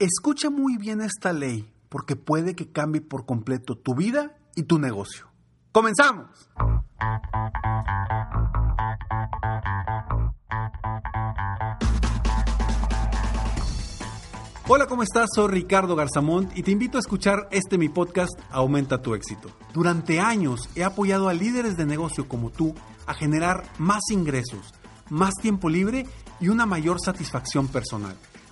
Escucha muy bien esta ley porque puede que cambie por completo tu vida y tu negocio. ¡Comenzamos! Hola, ¿cómo estás? Soy Ricardo Garzamont y te invito a escuchar este mi podcast Aumenta tu éxito. Durante años he apoyado a líderes de negocio como tú a generar más ingresos, más tiempo libre y una mayor satisfacción personal.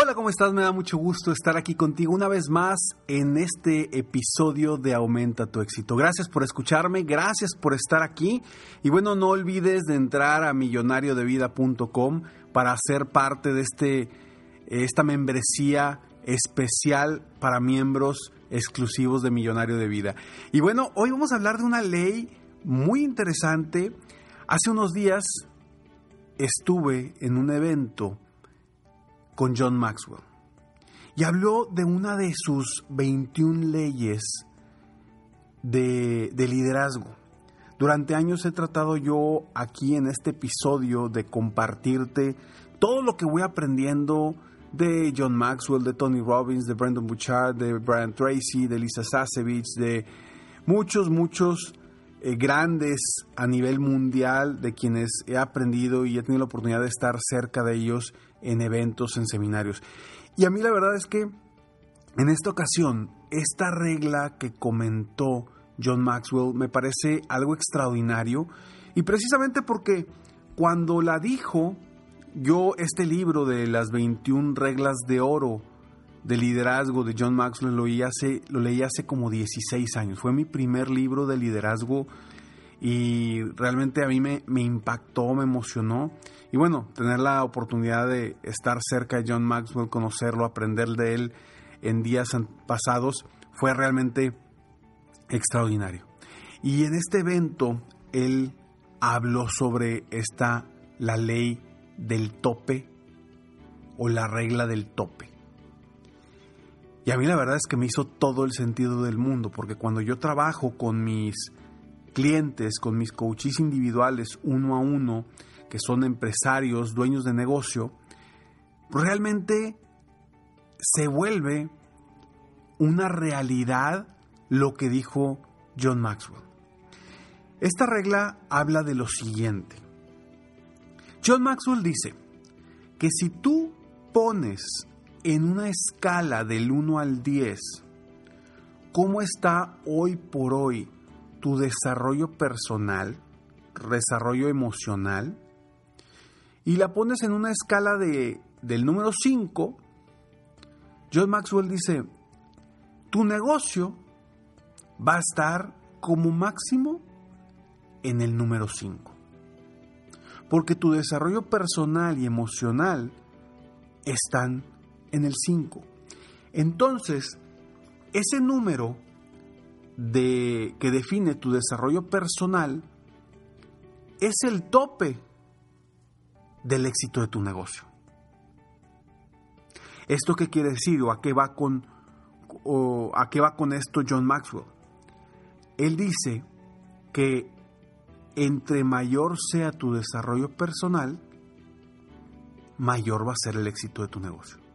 Hola, ¿cómo estás? Me da mucho gusto estar aquí contigo una vez más en este episodio de Aumenta tu éxito. Gracias por escucharme, gracias por estar aquí y bueno, no olvides de entrar a millonariodevida.com para ser parte de este esta membresía especial para miembros exclusivos de Millonario de Vida. Y bueno, hoy vamos a hablar de una ley muy interesante. Hace unos días estuve en un evento con John Maxwell y habló de una de sus 21 leyes de, de liderazgo. Durante años he tratado yo aquí en este episodio de compartirte todo lo que voy aprendiendo de John Maxwell, de Tony Robbins, de Brandon Bouchard, de Brian Tracy, de Lisa Sasevich, de muchos, muchos eh, grandes a nivel mundial de quienes he aprendido y he tenido la oportunidad de estar cerca de ellos en eventos, en seminarios. Y a mí la verdad es que en esta ocasión, esta regla que comentó John Maxwell me parece algo extraordinario y precisamente porque cuando la dijo, yo este libro de las 21 reglas de oro de liderazgo de John Maxwell lo leí hace, lo leí hace como 16 años. Fue mi primer libro de liderazgo y realmente a mí me, me impactó, me emocionó. Y bueno, tener la oportunidad de estar cerca de John Maxwell, conocerlo, aprender de él en días pasados, fue realmente extraordinario. Y en este evento, él habló sobre esta, la ley del tope o la regla del tope. Y a mí la verdad es que me hizo todo el sentido del mundo, porque cuando yo trabajo con mis clientes, con mis coaches individuales uno a uno, que son empresarios, dueños de negocio, realmente se vuelve una realidad lo que dijo John Maxwell. Esta regla habla de lo siguiente. John Maxwell dice que si tú pones en una escala del 1 al 10 cómo está hoy por hoy tu desarrollo personal, desarrollo emocional, y la pones en una escala de, del número 5, John Maxwell dice, tu negocio va a estar como máximo en el número 5. Porque tu desarrollo personal y emocional están en el 5. Entonces, ese número de, que define tu desarrollo personal es el tope del éxito de tu negocio. ¿Esto qué quiere decir o a qué va con o a qué va con esto John Maxwell? Él dice que entre mayor sea tu desarrollo personal, mayor va a ser el éxito de tu negocio.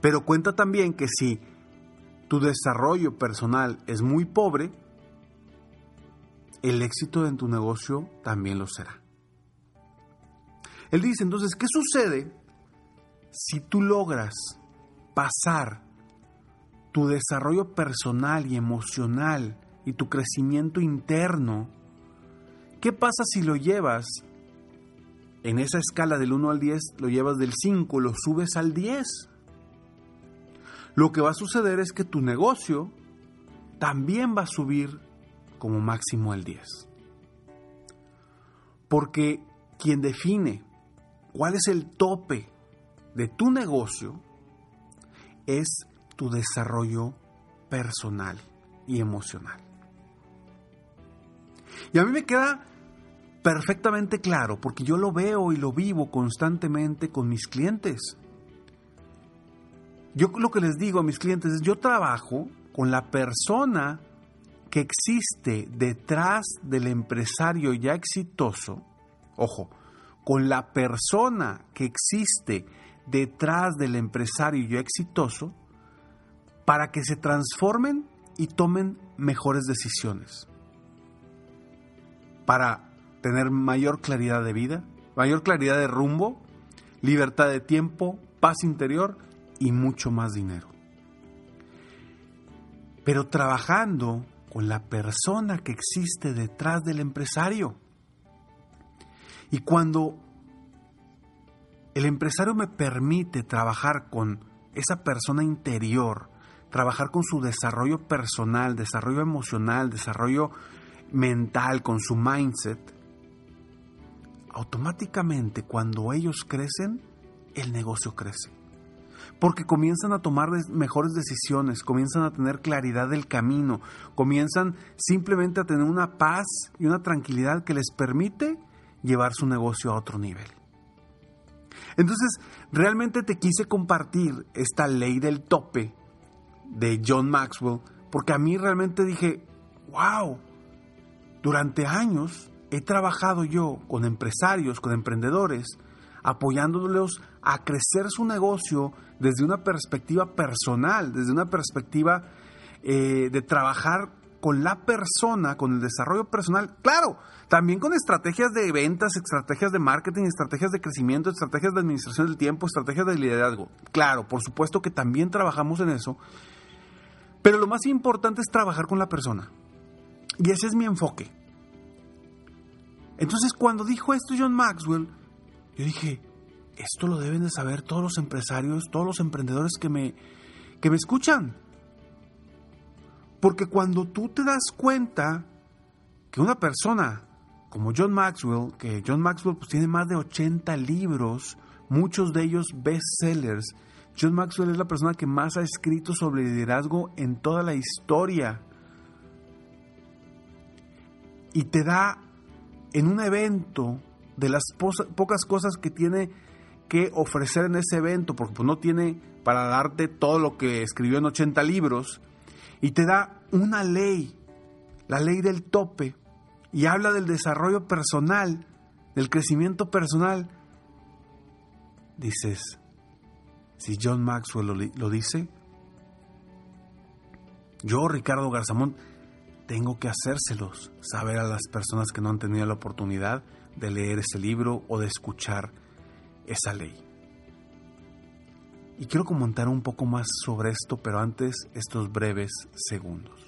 Pero cuenta también que si tu desarrollo personal es muy pobre, el éxito de tu negocio también lo será. Él dice entonces, ¿qué sucede si tú logras pasar tu desarrollo personal y emocional y tu crecimiento interno? ¿Qué pasa si lo llevas en esa escala del 1 al 10, lo llevas del 5, lo subes al 10? Lo que va a suceder es que tu negocio también va a subir como máximo al 10. Porque quien define cuál es el tope de tu negocio es tu desarrollo personal y emocional. Y a mí me queda perfectamente claro, porque yo lo veo y lo vivo constantemente con mis clientes. Yo lo que les digo a mis clientes es, yo trabajo con la persona que existe detrás del empresario ya exitoso, ojo, con la persona que existe detrás del empresario ya exitoso, para que se transformen y tomen mejores decisiones, para tener mayor claridad de vida, mayor claridad de rumbo, libertad de tiempo, paz interior y mucho más dinero. Pero trabajando con la persona que existe detrás del empresario. Y cuando el empresario me permite trabajar con esa persona interior, trabajar con su desarrollo personal, desarrollo emocional, desarrollo mental, con su mindset, automáticamente cuando ellos crecen, el negocio crece porque comienzan a tomar mejores decisiones, comienzan a tener claridad del camino, comienzan simplemente a tener una paz y una tranquilidad que les permite llevar su negocio a otro nivel. Entonces, realmente te quise compartir esta ley del tope de John Maxwell, porque a mí realmente dije, wow, durante años he trabajado yo con empresarios, con emprendedores, apoyándolos a crecer su negocio desde una perspectiva personal, desde una perspectiva eh, de trabajar con la persona, con el desarrollo personal, claro, también con estrategias de ventas, estrategias de marketing, estrategias de crecimiento, estrategias de administración del tiempo, estrategias de liderazgo. Claro, por supuesto que también trabajamos en eso, pero lo más importante es trabajar con la persona. Y ese es mi enfoque. Entonces, cuando dijo esto John Maxwell, yo dije, esto lo deben de saber todos los empresarios, todos los emprendedores que me, que me escuchan. Porque cuando tú te das cuenta que una persona como John Maxwell, que John Maxwell pues, tiene más de 80 libros, muchos de ellos bestsellers, John Maxwell es la persona que más ha escrito sobre liderazgo en toda la historia. Y te da en un evento de las pocas cosas que tiene que ofrecer en ese evento, porque pues, no tiene para darte todo lo que escribió en 80 libros, y te da una ley, la ley del tope, y habla del desarrollo personal, del crecimiento personal. Dices, si John Maxwell lo, lo dice, yo, Ricardo Garzamón, tengo que hacérselos saber a las personas que no han tenido la oportunidad de leer ese libro o de escuchar esa ley. Y quiero comentar un poco más sobre esto, pero antes estos breves segundos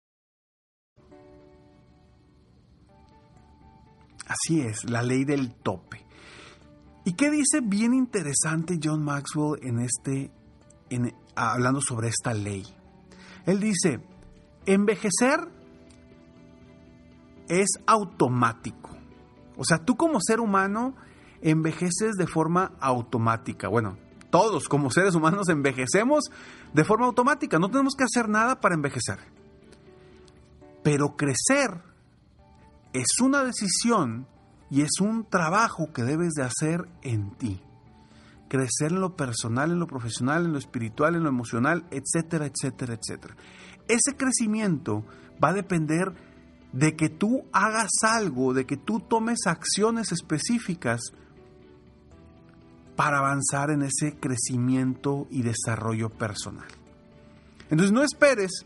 Así es, la ley del tope. ¿Y qué dice bien interesante John Maxwell en este, en, hablando sobre esta ley? Él dice, envejecer es automático. O sea, tú como ser humano envejeces de forma automática. Bueno, todos como seres humanos envejecemos de forma automática. No tenemos que hacer nada para envejecer. Pero crecer es una decisión y es un trabajo que debes de hacer en ti. Crecer en lo personal, en lo profesional, en lo espiritual, en lo emocional, etcétera, etcétera, etcétera. Ese crecimiento va a depender de que tú hagas algo, de que tú tomes acciones específicas para avanzar en ese crecimiento y desarrollo personal. Entonces no esperes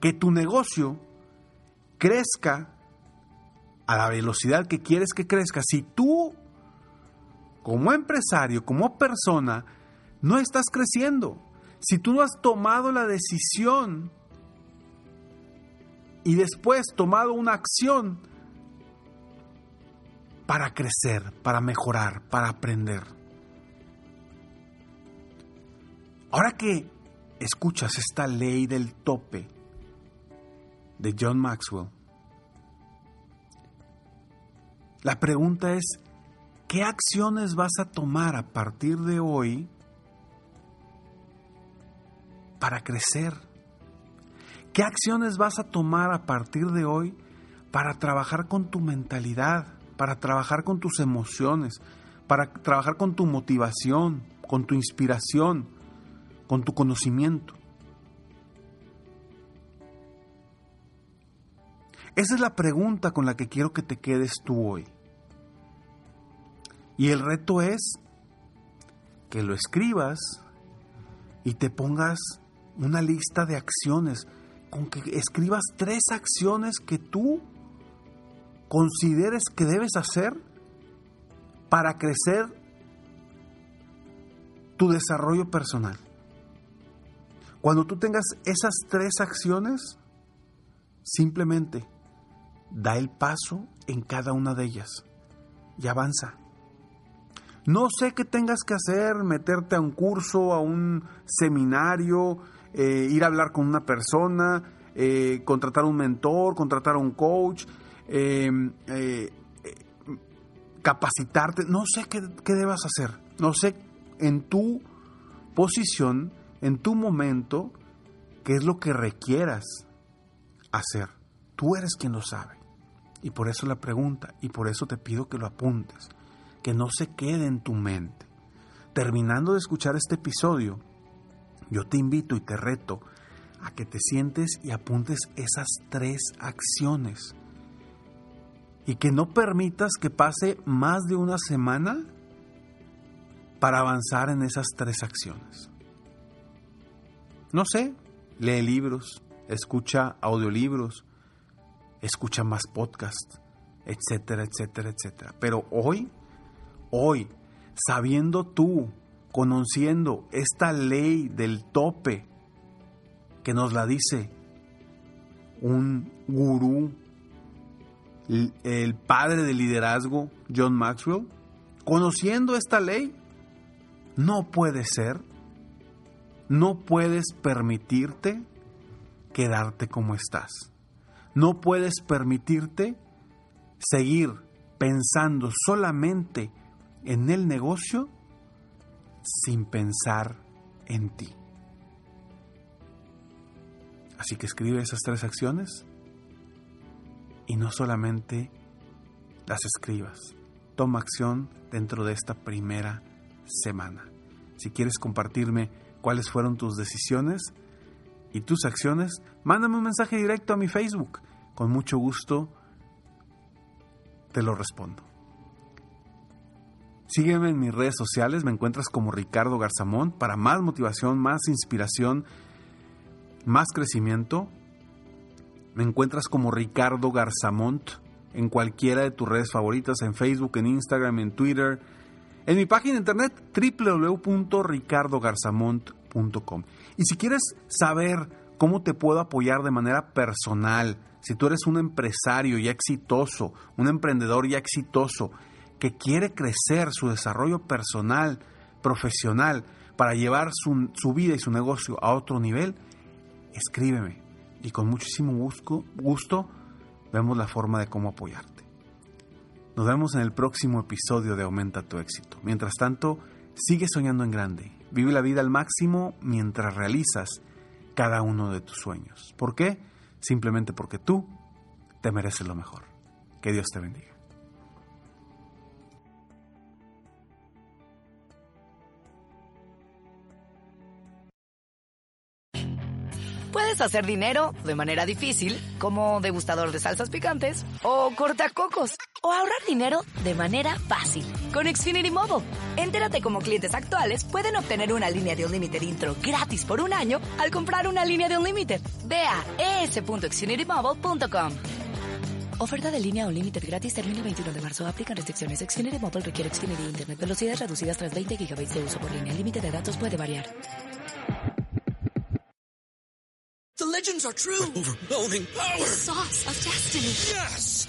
que tu negocio crezca a la velocidad que quieres que crezca, si tú, como empresario, como persona, no estás creciendo, si tú no has tomado la decisión y después tomado una acción para crecer, para mejorar, para aprender. Ahora que escuchas esta ley del tope de John Maxwell, la pregunta es, ¿qué acciones vas a tomar a partir de hoy para crecer? ¿Qué acciones vas a tomar a partir de hoy para trabajar con tu mentalidad, para trabajar con tus emociones, para trabajar con tu motivación, con tu inspiración, con tu conocimiento? Esa es la pregunta con la que quiero que te quedes tú hoy. Y el reto es que lo escribas y te pongas una lista de acciones, con que escribas tres acciones que tú consideres que debes hacer para crecer tu desarrollo personal. Cuando tú tengas esas tres acciones, simplemente da el paso en cada una de ellas y avanza. No sé qué tengas que hacer, meterte a un curso, a un seminario, eh, ir a hablar con una persona, eh, contratar un mentor, contratar un coach, em, eh, capacitarte. No sé qué, qué debas hacer. No sé en tu posición, en tu momento, qué es lo que requieras hacer. Tú eres quien lo sabe. Y por eso la pregunta, y por eso te pido que lo apuntes, que no se quede en tu mente. Terminando de escuchar este episodio, yo te invito y te reto a que te sientes y apuntes esas tres acciones. Y que no permitas que pase más de una semana para avanzar en esas tres acciones. No sé, lee libros, escucha audiolibros, escucha más podcasts, etcétera, etcétera, etcétera. Pero hoy, hoy, sabiendo tú, conociendo esta ley del tope que nos la dice un gurú, el padre del liderazgo, John Maxwell, conociendo esta ley, no puede ser, no puedes permitirte quedarte como estás. No puedes permitirte seguir pensando solamente en el negocio sin pensar en ti. Así que escribe esas tres acciones y no solamente las escribas. Toma acción dentro de esta primera semana. Si quieres compartirme cuáles fueron tus decisiones y tus acciones, mándame un mensaje directo a mi Facebook. Con mucho gusto te lo respondo. Sígueme en mis redes sociales, me encuentras como Ricardo Garzamón para más motivación, más inspiración, más crecimiento. Me encuentras como Ricardo Garzamont en cualquiera de tus redes favoritas, en Facebook, en Instagram, en Twitter, en mi página de internet www.ricardogarzamont.com. Y si quieres saber cómo te puedo apoyar de manera personal, si tú eres un empresario ya exitoso, un emprendedor ya exitoso, que quiere crecer su desarrollo personal, profesional, para llevar su, vida y su negocio a otro nivel, escríbeme y con muchísimo gusto vemos la forma de cómo apoyarte. Nos vemos en el próximo episodio de Aumenta tu éxito. Mientras tanto, sigue soñando en grande. Vive la vida al máximo mientras realizas cada uno de tus sueños. ¿Por qué? Simplemente porque tú te mereces lo mejor. Que Dios te bendiga. Puedes hacer dinero de manera difícil, como degustador de salsas picantes, o cortacocos, o ahorrar dinero de manera fácil con Xfinity Mobile. Entérate cómo clientes actuales pueden obtener una línea de Unlimited intro gratis por un año al comprar una línea de Unlimited. Ve a es.xfinitymobile.com. Oferta de línea Unlimited gratis termina el 21 de marzo. Aplican restricciones. Xfinity Mobile requiere Xfinity Internet. Velocidades reducidas tras 20 GB de uso por línea. El límite de datos puede variar. The legends are true. Overwhelming power! Sauce of destiny. Yes!